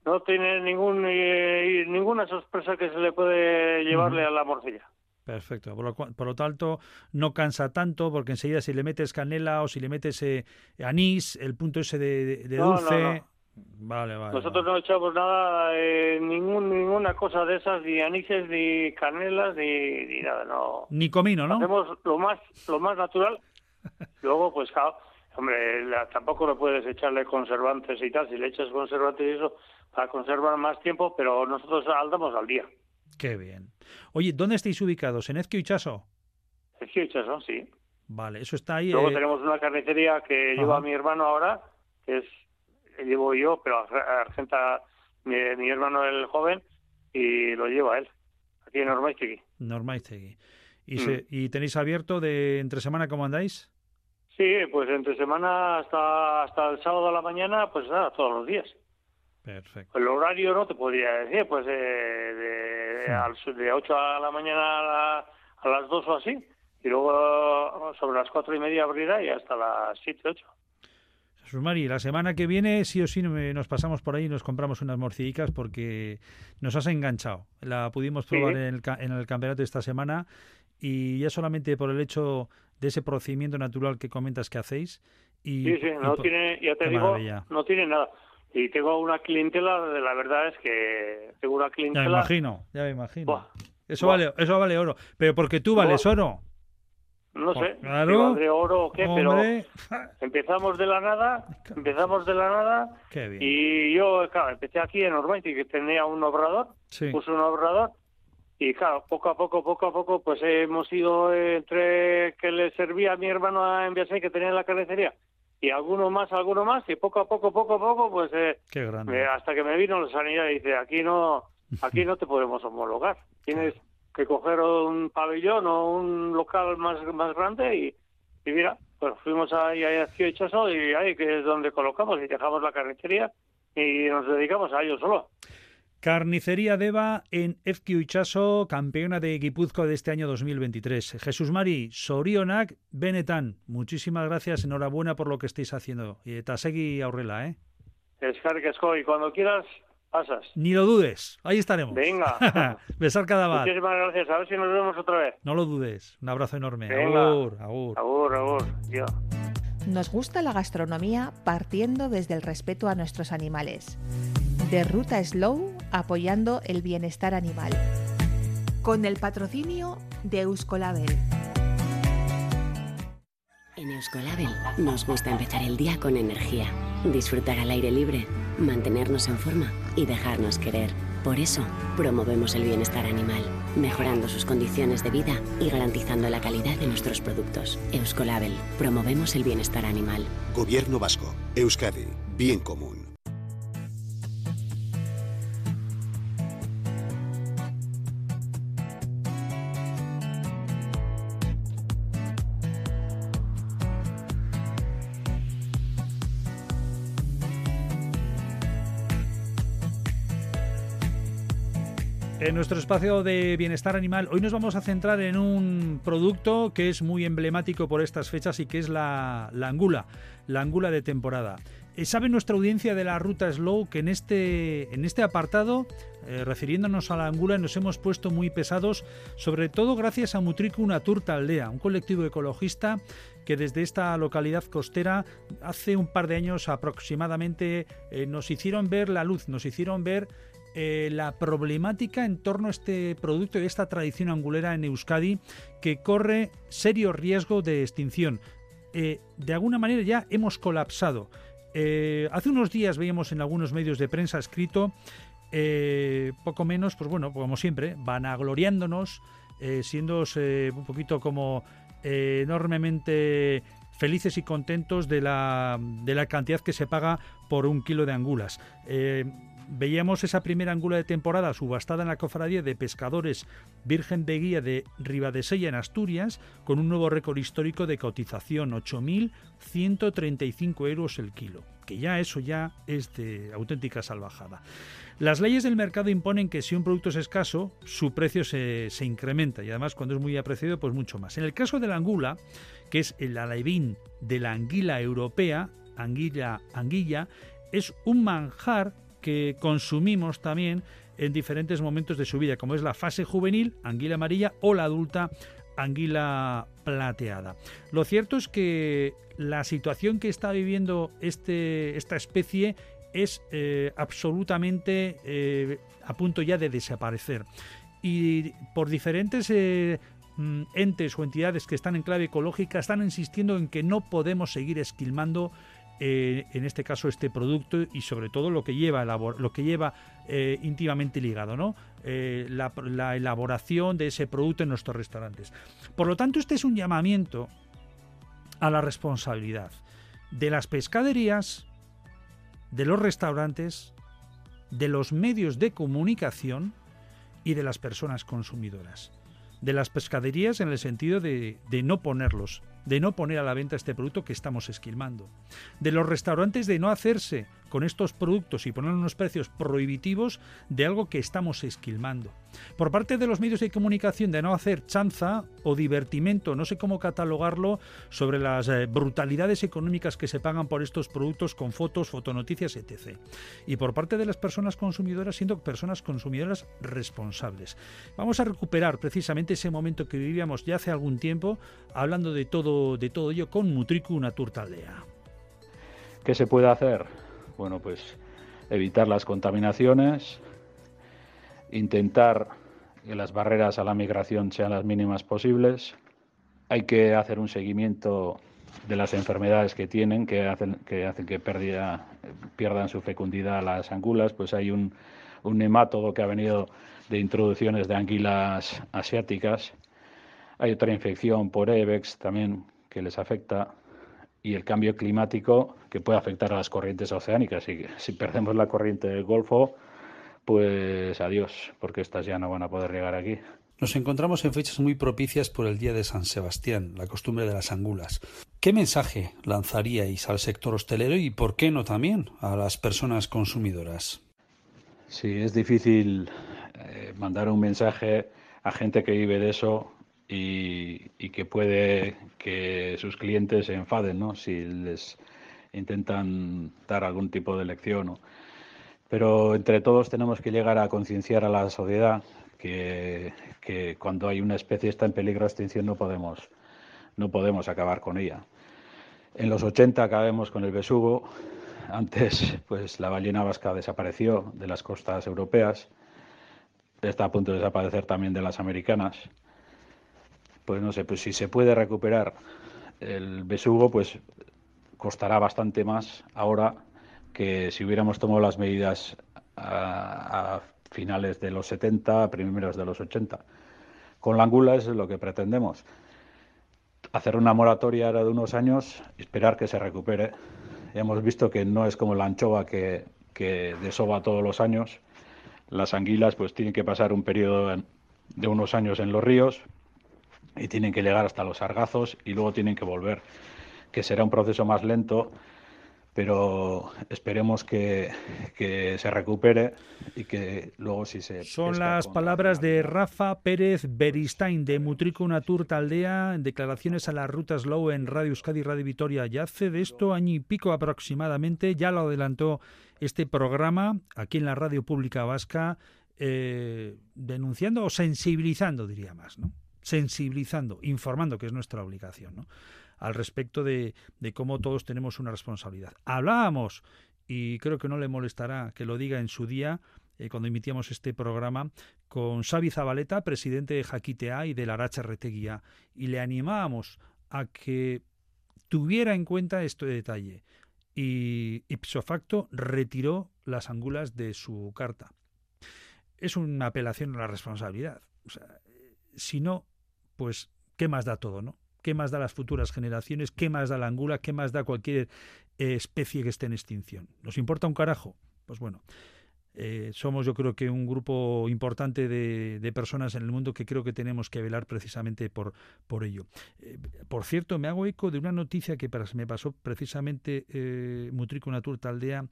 no tiene ningún eh, ninguna sorpresa que se le puede llevarle a la morcilla. Perfecto. Por lo, por lo, tanto, no cansa tanto porque enseguida si le metes canela o si le metes eh, anís, el punto ese de, de dulce... No, no, Vale, vale. Nosotros no echamos nada, eh, ningún, ninguna cosa de esas, ni anises, ni canelas, ni, ni nada, no. Ni comino, ¿no? Hacemos lo más, lo más natural. Luego, pues, claro, hombre, la, tampoco le puedes echarle conservantes y tal. Si le echas conservantes y eso, para conservar más tiempo, pero nosotros andamos al día. Qué bien. Oye, ¿dónde estáis ubicados? ¿En Ezquio y Chaso? Ezquio y Chaso, sí. Vale, eso está ahí. Luego eh... tenemos una carnicería que Ajá. lleva mi hermano ahora, que es llevo yo, pero Argenta mi, mi, hermano el joven y lo lleva él, aquí en Ormaiztegui. Normaiztegui. ¿Y, Mm. se, ¿Y tenéis abierto de entre semana cómo andáis? Sí, pues entre semana hasta hasta el sábado a la mañana, pues nada, todos los días. Perfecto. El horario no te podría decir, pues eh, de, al- de 8 a la mañana a, la- a las 2 o así, y luego sobre las cuatro y media abrirá y hasta las 7, 8. Jesús Mari, la semana que viene sí o sí nos pasamos por ahí y nos compramos unas morcillicas porque nos has enganchado. La pudimos Sí. probar en, el, en el campeonato de esta semana y ya solamente por el hecho de ese procedimiento natural que comentas que hacéis. Y, Sí, sí, y no por- tiene, ya te digo, maravilla. no tiene nada. Y tengo una clientela, de la verdad es que tengo una Ya me clientela. imagino, ya me imagino. Buah, Eso buah. vale, eso vale oro. Pero porque tú vales oro. No Pues sé, claro, si oro o qué, hombre. pero empezamos de la nada, empezamos de la nada Qué bien. y yo, claro, empecé aquí en Ormaiti, que tenía un obrador, Sí. puse un obrador y claro, poco a poco, poco a poco, pues hemos ido entre que le servía a mi hermano en Biasay, que tenía la carnicería, y alguno más, alguno más, y poco a poco, poco a poco, pues eh, Qué grande. hasta que me vino la sanidad y dice, aquí no, aquí no te podemos homologar, tienes que coger un pabellón o un local más, más grande y, y mira, pues fuimos ahí a Chaso y ahí que es donde colocamos y dejamos la carnicería y nos dedicamos a ello solo. Carnicería Deva en Ezquio Itxaso, campeona de Guipúzcoa de este año 2023. Jesús Mari, Sorionak, Benetan, muchísimas gracias, enhorabuena por lo que estáis haciendo. Y Tasegui Aurrela, ¿eh? Escarque Esco, y cuando quieras, pasas. Ni lo dudes, ahí estaremos. Venga. Besar cada bar. Muchísimas gracias, a ver si nos vemos otra vez. No lo dudes. Un abrazo enorme. Venga. Agur, agur. Agur, agur. Dios. Nos gusta la gastronomía partiendo desde el respeto a nuestros animales. De Ruta Slow apoyando el bienestar animal. Con el patrocinio de Euskolabel. En Euskolabel nos gusta empezar el día con energía, disfrutar al aire libre, mantenernos en forma y dejarnos querer. Por eso, promovemos el bienestar animal, mejorando sus condiciones de vida y garantizando la calidad de nuestros productos. Euskolabel, promovemos el bienestar animal. Gobierno vasco. Euskadi. Bien común. Nuestro espacio de bienestar animal, hoy nos vamos a centrar en un producto que es muy emblemático por estas fechas y que es la, la angula, la angula de temporada. Eh, ¿Sabe nuestra audiencia de la ruta Slow que en este, en este apartado, eh, refiriéndonos a la angula, nos hemos puesto muy pesados, sobre todo gracias a Mutrico Una Turta Aldea, un colectivo ecologista que desde esta localidad costera hace un par de años aproximadamente eh, nos hicieron ver la luz, nos hicieron ver eh, la problemática en torno a este producto y esta tradición angulera en Euskadi que corre serio riesgo de extinción. Eh, de alguna manera ya hemos colapsado. Eh, hace unos días veíamos en algunos medios de prensa escrito, poco menos, pues bueno, como siempre, vanagloriándonos, siendo un poquito como enormemente felices y contentos de la, de la cantidad que se paga por un kilo de angulas. Veíamos esa primera angula de temporada subastada en la cofradía de pescadores Virgen de Guía de Ribadesella en Asturias, con un nuevo récord histórico de cotización, 8.135 euros el kilo, que ya eso ya es de auténtica salvajada. Las leyes del mercado imponen que si un producto es escaso, su precio se, incrementa y además cuando es muy apreciado, pues mucho más. En el caso de la angula, que es el alevín de la anguila europea, anguilla, anguilla es un manjar que consumimos también en diferentes momentos de su vida, como es la fase juvenil, anguila amarilla, o la adulta, anguila plateada. Lo cierto es que la situación que está viviendo este, esta especie es eh, absolutamente eh, a punto ya de desaparecer. Y por diferentes eh, mm, entes o entidades que están en clave ecológica están insistiendo en que no podemos seguir esquilmando en este caso este producto y sobre todo lo que lleva lo que lleva íntimamente ligado no la, la, elaboración de ese producto en nuestros restaurantes por lo tanto este es un llamamiento a la responsabilidad de las pescaderías de los restaurantes, de los medios de comunicación y de las personas consumidoras. De las pescaderías en el sentido de, de no ponerlos de no poner a la venta este producto que estamos esquilmando. De los restaurantes de no hacerse con estos productos y poner unos precios prohibitivos de algo que estamos esquilmando. Por parte de los medios de comunicación de no hacer chanza o divertimento, no sé cómo catalogarlo, sobre las eh, brutalidades económicas que se pagan por estos productos con fotos, fotonoticias, etc. Y por parte de las personas consumidoras, siendo personas consumidoras responsables. Vamos a recuperar precisamente ese momento que vivíamos ya hace algún tiempo, hablando de todo de todo ello con Mutriku Naturtaldea. ¿Qué se puede hacer? Bueno, pues evitar las contaminaciones, intentar que las barreras a la migración sean las mínimas posibles. Hay que hacer un seguimiento de las enfermedades que tienen, que hacen que, pierdan su fecundidad las angulas. Pues hay un, un nemátodo que ha venido de introducciones de anguilas asiáticas hay otra infección por EBEX también que les afecta y el cambio climático que puede afectar a las corrientes oceánicas. Y si perdemos la corriente del Golfo, pues adiós, porque estas ya no van a poder llegar aquí. Nos encontramos en fechas muy propicias por el Día de San Sebastián, la costumbre de las angulas. ¿Qué mensaje lanzaríais al sector hostelero y por qué no también a las personas consumidoras? Sí, es difícil eh, mandar un mensaje a gente que vive de eso y, que puede que sus clientes se enfaden ¿no? si les intentan dar algún tipo de lección. Pero entre todos tenemos que llegar a concienciar a la sociedad que, que, cuando hay una especie está en peligro de extinción no podemos, no podemos acabar con ella. En los 80 acabamos con el besugo. Antes, pues la ballena vasca desapareció de las costas europeas. Está a punto de desaparecer también de las americanas pues no sé, pues si se puede recuperar el besugo, pues costará bastante más ahora que si hubiéramos tomado las medidas a, finales de los 70, primeros de los 80. Con la angula es lo que pretendemos. Hacer una moratoria ahora de unos años esperar que se recupere. hemos visto que no es como la anchoa que, que desova todos los años. Las anguilas pues tienen que pasar un periodo de unos años en los ríos y tienen que llegar hasta los sargazos y luego tienen que volver, que será un proceso más lento, pero esperemos que, que se recupere y que luego si se... Son las palabras de Rafa Pérez Beristain de Mutrico Natur Taldea en declaraciones a la Ruta Slow en Radio Euskadi y Radio Vitoria. Ya hace de esto año y pico aproximadamente, ya lo adelantó este programa aquí en la Radio Pública Vasca, eh, denunciando o sensibilizando, diría más, ¿no? Sensibilizando, informando, que es nuestra obligación, al respecto de, de cómo todos tenemos una responsabilidad. Hablábamos, y creo que no le molestará que lo diga en su día, eh, cuando emitíamos este programa, con Xavi Zabaleta, presidente de Jaquitea y de la Aracha Reteguía, y le animábamos a que tuviera en cuenta este detalle. Y ipso facto retiró las angulas de su carta. Es una apelación a la responsabilidad. O sea, si no, pues ¿qué más da todo, no? ¿Qué más da las futuras generaciones? ¿Qué más da la angula? ¿Qué más da cualquier eh, especie que esté en extinción? ¿Nos importa un carajo? Pues bueno, eh, somos yo creo que un grupo importante de, personas en el mundo que creo que tenemos que velar precisamente por, por ello. Eh, por cierto, me hago eco de una noticia que me pasó precisamente eh, Mutrico Natur Taldea,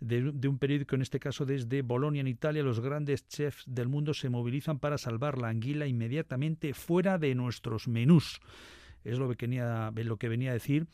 de, de, un periódico, en este caso desde Bolonia, en Italia. Los grandes chefs del mundo se movilizan para salvar la anguila inmediatamente fuera de nuestros menús. Es lo que venía, lo que venía a decir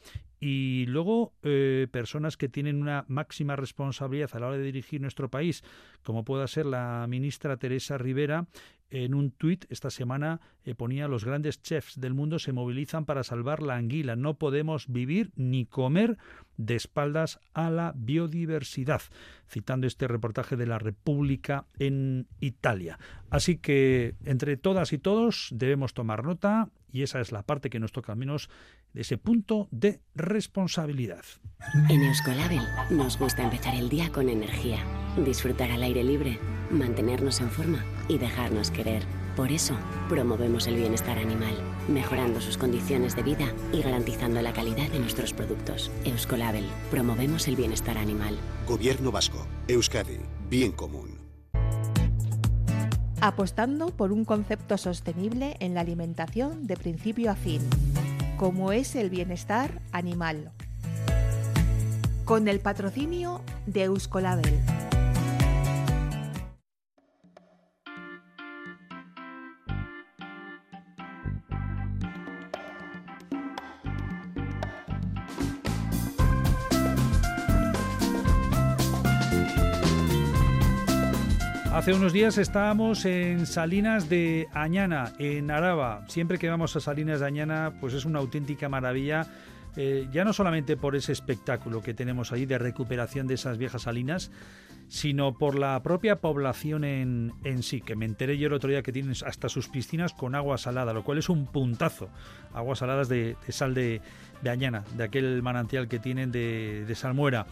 y luego eh, personas que tienen una máxima responsabilidad a la hora de dirigir nuestro país, como pueda ser la ministra Teresa Rivera, en un tuit esta semana eh, ponía los grandes chefs del mundo se movilizan para salvar la anguila. No podemos vivir ni comer de espaldas a la biodiversidad, citando este reportaje de la República en Italia. Así que entre todas y todos debemos tomar nota y esa es la parte que nos toca menos de ese punto de responsabilidad. En Euskolabel nos gusta empezar el día con energía, disfrutar al aire libre, mantenernos en forma y dejarnos querer. Por eso, promovemos el bienestar animal, mejorando sus condiciones de vida y garantizando la calidad de nuestros productos. Euskolabel, promovemos el bienestar animal. Gobierno Vasco, Euskadi, bien común. Apostando por un concepto sostenible en la alimentación de principio a fin, como es el bienestar animal. Con el patrocinio de Euskolabel. Hace unos días estábamos en Salinas de Añana, en Araba. Siempre que vamos a Salinas de Añana, pues es una auténtica maravilla. Eh, ya no solamente por ese espectáculo que tenemos ahí de recuperación de esas viejas salinas, sino por la propia población en, sí, que me enteré yo el otro día que tienen hasta sus piscinas con agua salada, lo cual es un puntazo. Aguas saladas de, sal de, Añana, de aquel manantial que tienen de, Salmuera.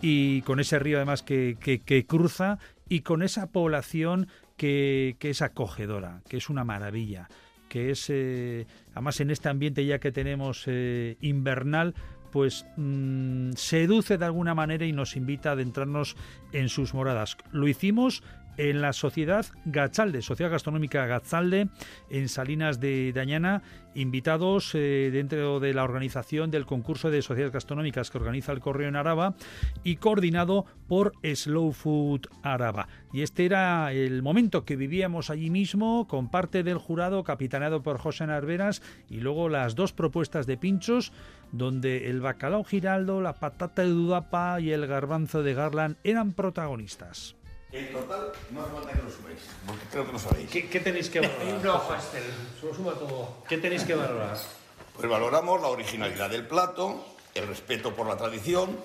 Y con ese río además que cruza y con esa población que, que, es acogedora, que es una maravilla, que es, eh, además en este ambiente ya que tenemos eh, invernal, pues mmm, seduce de alguna manera y nos invita a adentrarnos en sus moradas. Lo hicimos en la Sociedad Gachalde, Sociedad Gastronómica Gachalde, en Salinas de Dañana, invitados eh, dentro de la organización del concurso de sociedades gastronómicas que organiza el Correo en Araba y coordinado por Slow Food Araba. Y este era el momento que vivíamos allí mismo con parte del jurado capitaneado por José Narveras y luego las dos propuestas de pinchos donde el bacalao giraldo, la patata de dudapa y el garbanzo de Garland eran protagonistas. En total, no hace falta que lo suméis, porque creo que lo sabéis. ¿Qué, qué tenéis que valorar? no, pastel, se lo suma todo. ¿Qué tenéis que valorar? Pues valoramos la originalidad del plato, el respeto por la tradición,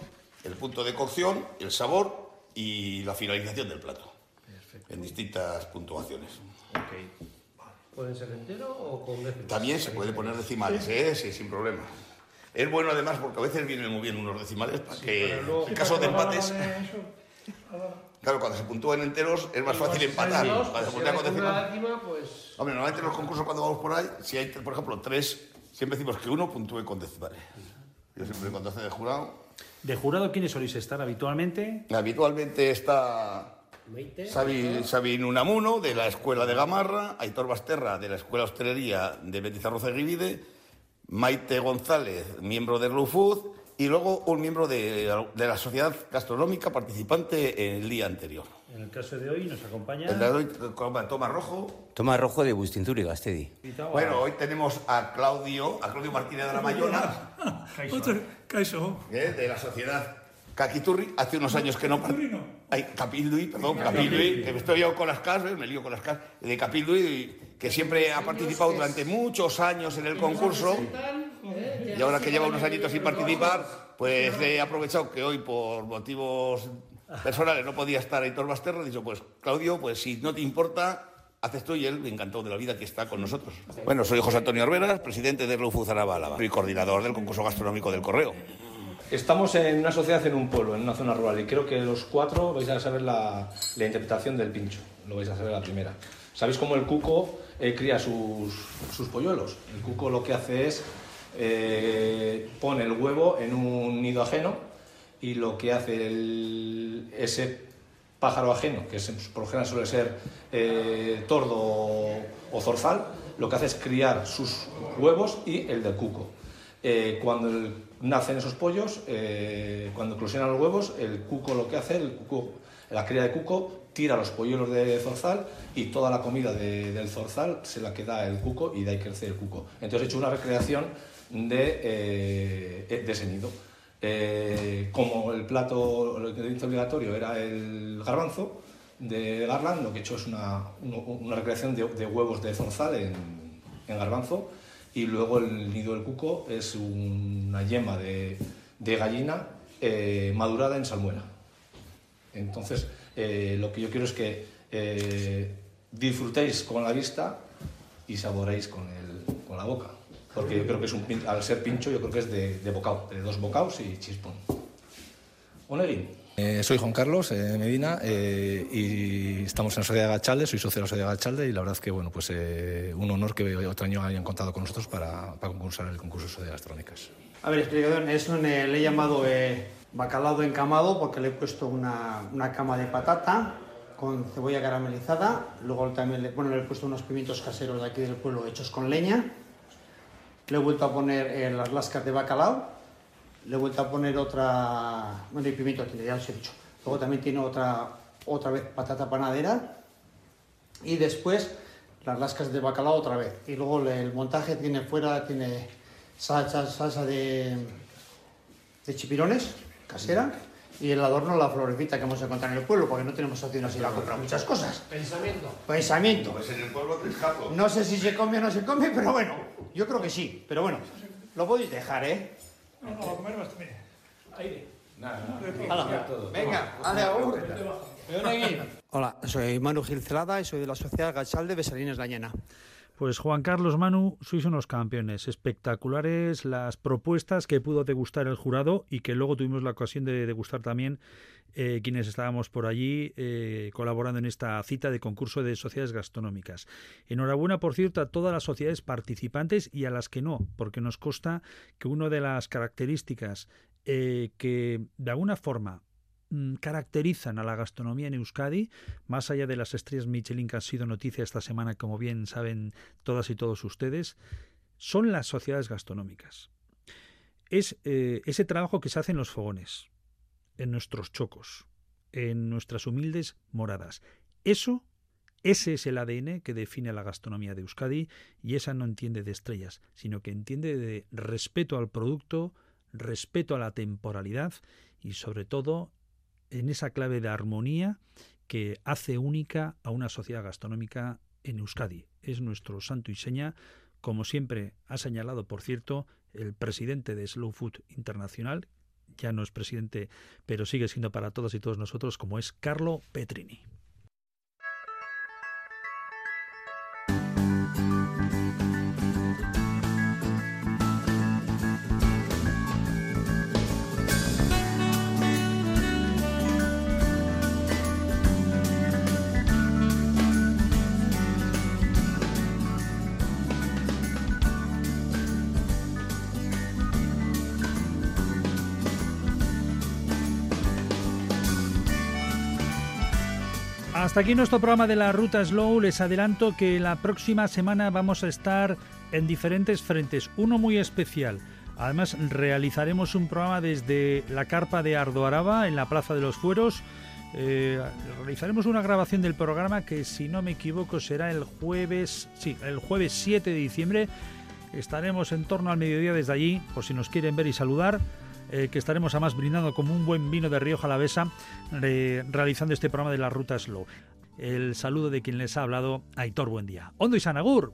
el punto de cocción, el sabor y la finalización del plato. Perfecto. En distintas puntuaciones. Okay. ¿Pueden ser entero o con decimales? También se puede poner decimales, ¿eh? sí, sin problema. Es bueno además porque a veces vienen muy bien unos decimales para sí, que luego, en caso de empates... Claro, cuando se puntúan enteros es más fácil empatar. Dos, cuando pues se puntúan con decimales. Décima, pues... Hombre, normalmente en los concursos cuando vamos por ahí, si hay, por ejemplo, tres, siempre decimos que uno puntúe con decimales. Yo siempre cuando hace de jurado. ¿De jurado quiénes soléis estar habitualmente? Habitualmente está Sabi, Sabin Unamuno, de la Escuela de Gamarra, Aitor Basterra, de la Escuela de Hostelería de Betizarroza y Rivide, Maite González, miembro de Food, y luego un miembro de, de, la sociedad gastronómica participante en el día anterior. En el caso de hoy nos acompaña... El de hoy, Tomás Rojo. Tomás Rojo de Bustinturi, Gastedi. Bueno, hoy tenemos a Claudio, a Claudio Martínez de la Mayona. Caixo. ¿eh? De la sociedad Caquiturri. Hace unos años que no... Ay, Capildui, perdón, Capildui, que me estoy yo con las casas, me lío con las casas. De Capildui, que siempre ha participado durante muchos años en el concurso. Y ahora que lleva unos añitos sin participar, pues he aprovechado que hoy por motivos personales no podía estar Aitor Basterra. He dicho, pues Claudio, pues si no te importa, haces tú y él, me encantó de la vida que está con nosotros. Bueno, soy José Antonio Arberas, presidente de Araba Álava. Soy coordinador del concurso gastronómico del Correo. Estamos en una sociedad en un pueblo, en una zona rural, y creo que los cuatro vais a saber la, la interpretación del pincho. Lo vais a saber la primera. ¿Sabéis cómo el cuco eh, cría sus, sus polluelos? El cuco lo que hace es eh, pone el huevo en un nido ajeno y lo que hace el, ese pájaro ajeno, que es, por lo general suele ser eh, tordo o, zorzal, lo que hace es criar sus huevos y el del cuco. Eh, cuando el, nacen esos pollos, eh, cuando eclosionan los huevos, el cuco lo que hace, el cuco, la cría de cuco tira los polluelos de zorzal y toda la comida de, del zorzal se la queda el cuco y de ahí crece el cuco. Entonces he hecho una recreación de, eh, de ese nido. Eh, como el plato, el ingrediente obligatorio era el garbanzo de Garland, lo que he hecho es una, una recreación de, de, huevos de zorzal en, en, garbanzo y luego el nido del cuco es una yema de, de gallina eh, madurada en salmuera. Entonces, eh, lo que yo quiero es que eh, disfrutéis con la vista y saboréis con, el, con la boca. Porque yo creo que es un, al ser pincho, yo creo que es de, de bocao, de dos bocaos y chispón. Oneguín. Eh, soy Juan Carlos eh, Medina eh, y estamos en la Sociedad de Gachalde, soy socio de la Sociedad de Gachalde y la verdad es que bueno, pues, eh, un honor que otro año hayan contado con nosotros para, para concursar en el concurso de sociedades gastronómicas. A ver, explicador, eso le he llamado bacalao encamado porque le he puesto una, una, cama de patata con cebolla caramelizada, luego también le, bueno, le he puesto unos pimientos caseros de aquí del pueblo hechos con leña, le he vuelto a poner las lascas de bacalao le he vuelto a poner otra, bueno, y pimiento aquí, ya os he dicho. Luego también tiene otra, otra vez patata panadera y después las lascas de bacalao otra vez. Y luego el montaje tiene fuera, tiene salsa, salsa de, de chipirones casera y el adorno la florecita que hemos encontrado en el pueblo, porque no tenemos opciones ir a comprar muchas cosas. Pensamiento. Pensamiento. Pues en el pueblo triscazo. No sé si se come o no se come, pero bueno, yo creo que sí. Pero bueno, lo podéis dejar, ¿eh? No, no, a comer bastante. Mire, aire. Nada, nada. Venga, agur. Hola, soy Manu Gil Celada y soy de la Sociedad Gachal de Besalines Lañena. Pues Juan Carlos Manu, sois unos campeones espectaculares, las propuestas que pudo degustar el jurado y que luego tuvimos la ocasión de degustar también eh, quienes estábamos por allí eh, colaborando en esta cita de concurso de sociedades gastronómicas. Enhorabuena, por cierto, a todas las sociedades participantes y a las que no, porque nos consta que una de las características eh, que de alguna forma caracterizan a la gastronomía en Euskadi, más allá de las estrellas Michelin que han sido noticia esta semana, como bien saben todas y todos ustedes, son las sociedades gastronómicas. Es eh, ese trabajo que se hace en los fogones, en nuestros chocos, en nuestras humildes moradas. Eso, ese es el ADN que define a la gastronomía de Euskadi y esa no entiende de estrellas, sino que entiende de respeto al producto, respeto a la temporalidad y sobre todo en esa clave de armonía que hace única a una sociedad gastronómica en Euskadi. Es nuestro santo y seña, como siempre ha señalado, por cierto, el presidente de Slow Food Internacional, ya no es presidente, pero sigue siendo para todos y todos nosotros, como es Carlo Petrini. Hasta aquí nuestro programa de la Ruta Slow. Les adelanto que la próxima semana vamos a estar en diferentes frentes, uno muy especial. Además, realizaremos un programa desde la carpa de Ardoaraba, en la Plaza de los Fueros. Eh, realizaremos una grabación del programa que, si no me equivoco, será el jueves, sí, el jueves 7 de diciembre. Estaremos en torno al mediodía desde allí, por si nos quieren ver y saludar. Eh, que estaremos además brindando como un buen vino de Río Jalavesa, eh, realizando este programa de la Ruta Slow. El saludo de quien les ha hablado, Aitor Buen Día. Ondo y Sanagur.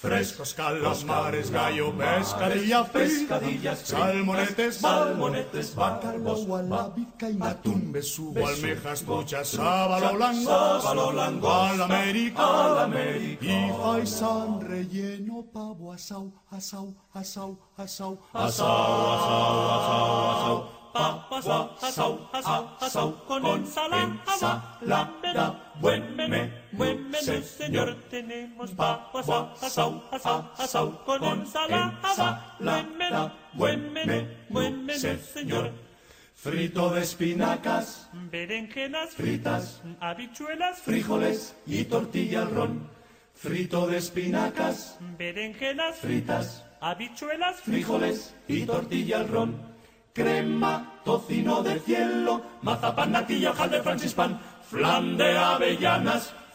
Frescos calamares, gallo, pescadilla, pescadillas, salmonetes, salmonetes, bácarbos, y atún, besugo, almejas, truchas, sábalo blanco, sábalo blanco, alamérica, américa, y faisán relleno, pavo, asau, asau, asau, asau, asau, asau, asau, papas, asau, asau, asau, con ensalada, buen menú buen menú, señor. Tenemos papa asau, asau, asau, con ensalada. Buen menú, buen menú, buen menú, señor. Frito de espinacas, Berenjenas fritas, habichuelas, frijoles y tortilla al ron. Frito de espinacas, berenjenas, fritas, habichuelas, frijoles y tortilla al ron. Crema, tocino de cielo, mazapán, natilla, hojaldre, francispan, flan de avellanas,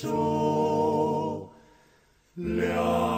受了。